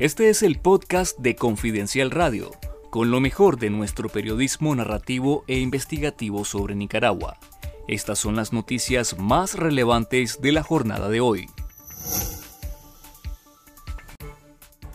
Este es el podcast de Confidencial Radio, con lo mejor de nuestro periodismo narrativo e investigativo sobre Nicaragua. Estas son las noticias más relevantes de la jornada de hoy.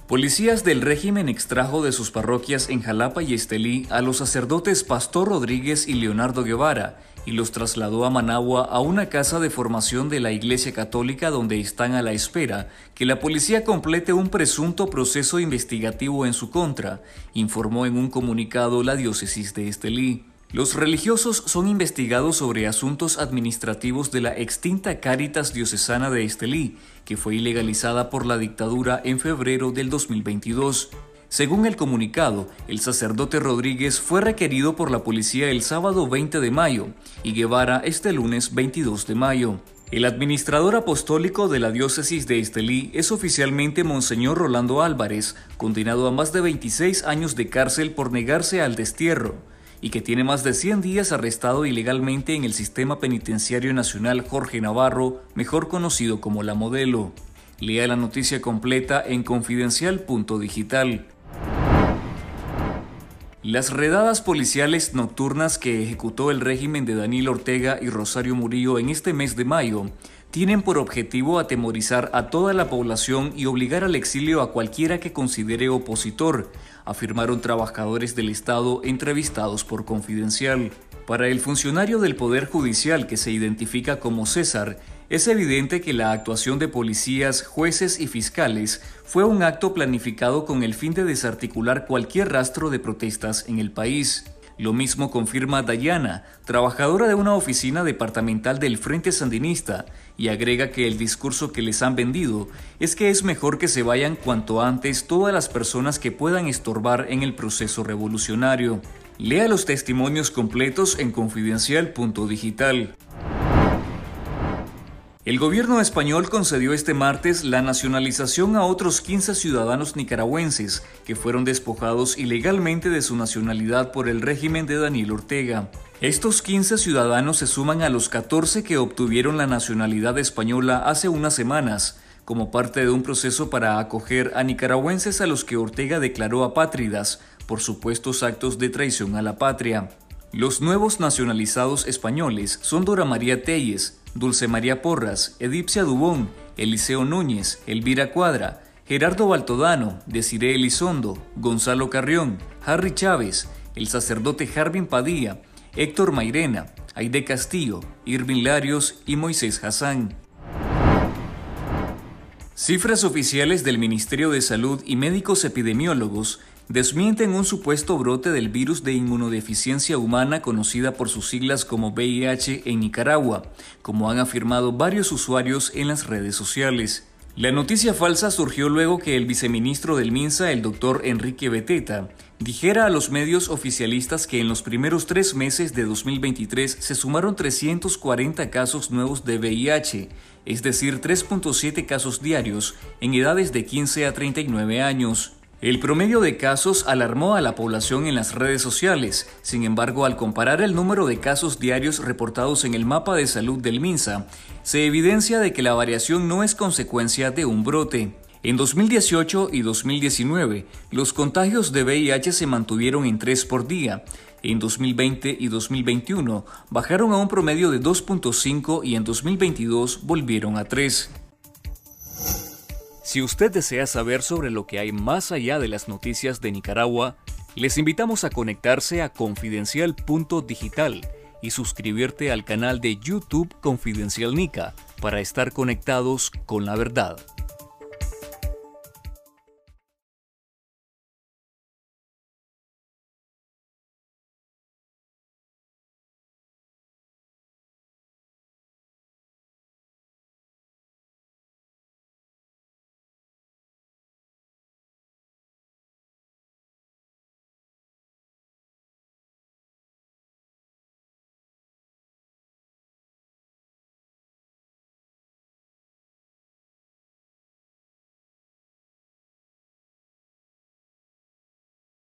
Policías del régimen extrajo de sus parroquias en Jalapa y Estelí a los sacerdotes Pastor Rodríguez y Leonardo Guevara y los trasladó a Managua a una casa de formación de la Iglesia Católica donde están a la espera que la policía complete un presunto proceso investigativo en su contra, informó en un comunicado la diócesis de Estelí. Los religiosos son investigados sobre asuntos administrativos de la extinta Cáritas Diocesana de Estelí, que fue ilegalizada por la dictadura en febrero del 2022. Según el comunicado, el sacerdote Rodríguez fue requerido por la policía el sábado 20 de mayo y Guevara este lunes 22 de mayo. El administrador apostólico de la diócesis de Estelí es oficialmente Monseñor Rolando Álvarez, condenado a más de 26 años de cárcel por negarse al destierro, y que tiene más de 100 días arrestado ilegalmente en el sistema penitenciario nacional Jorge Navarro, mejor conocido como La Modelo. Lea la noticia completa en confidencial.digital. Las redadas policiales nocturnas que ejecutó el régimen de Daniel Ortega y Rosario Murillo en este mes de mayo tienen por objetivo atemorizar a toda la población y obligar al exilio a cualquiera que considere opositor, afirmaron trabajadores del Estado entrevistados por Confidencial. Para el funcionario del Poder Judicial que se identifica como César, es evidente que la actuación de policías, jueces y fiscales fue un acto planificado con el fin de desarticular cualquier rastro de protestas en el país. Lo mismo confirma Dayana, trabajadora de una oficina departamental del Frente Sandinista, y agrega que el discurso que les han vendido es que es mejor que se vayan cuanto antes todas las personas que puedan estorbar en el proceso revolucionario. Lea los testimonios completos en confidencial.digital. El gobierno español concedió este martes la nacionalización a otros 15 ciudadanos nicaragüenses que fueron despojados ilegalmente de su nacionalidad por el régimen de Daniel Ortega. Estos 15 ciudadanos se suman a los 14 que obtuvieron la nacionalidad española hace unas semanas, como parte de un proceso para acoger a nicaragüenses a los que Ortega declaró apátridas por supuestos actos de traición a la patria. Los nuevos nacionalizados españoles son Dora María Telles, Dulce María Porras, Edipcia Dubón, Eliseo Núñez, Elvira Cuadra, Gerardo Baltodano, Desiree Elizondo, Gonzalo Carrión, Harry Chávez, el sacerdote Jarvin Padilla, Héctor Mairena, Aide Castillo, Irvin Larios y Moisés Hassan. Cifras oficiales del Ministerio de Salud y médicos epidemiólogos desmienten un supuesto brote del virus de inmunodeficiencia humana conocida por sus siglas como VIH en Nicaragua, como han afirmado varios usuarios en las redes sociales. La noticia falsa surgió luego que el viceministro del MINSA, el doctor Enrique Beteta, dijera a los medios oficialistas que en los primeros tres meses de 2023 se sumaron 340 casos nuevos de VIH, es decir, 3.7 casos diarios en edades de 15 a 39 años. El promedio de casos alarmó a la población en las redes sociales, sin embargo al comparar el número de casos diarios reportados en el mapa de salud del MINSA, se evidencia de que la variación no es consecuencia de un brote. En 2018 y 2019, los contagios de VIH se mantuvieron en 3 por día. En 2020 y 2021 bajaron a un promedio de 2.5 y en 2022 volvieron a 3. Si usted desea saber sobre lo que hay más allá de las noticias de Nicaragua, les invitamos a conectarse a confidencial.digital y suscribirte al canal de YouTube Confidencial Nica para estar conectados con la verdad.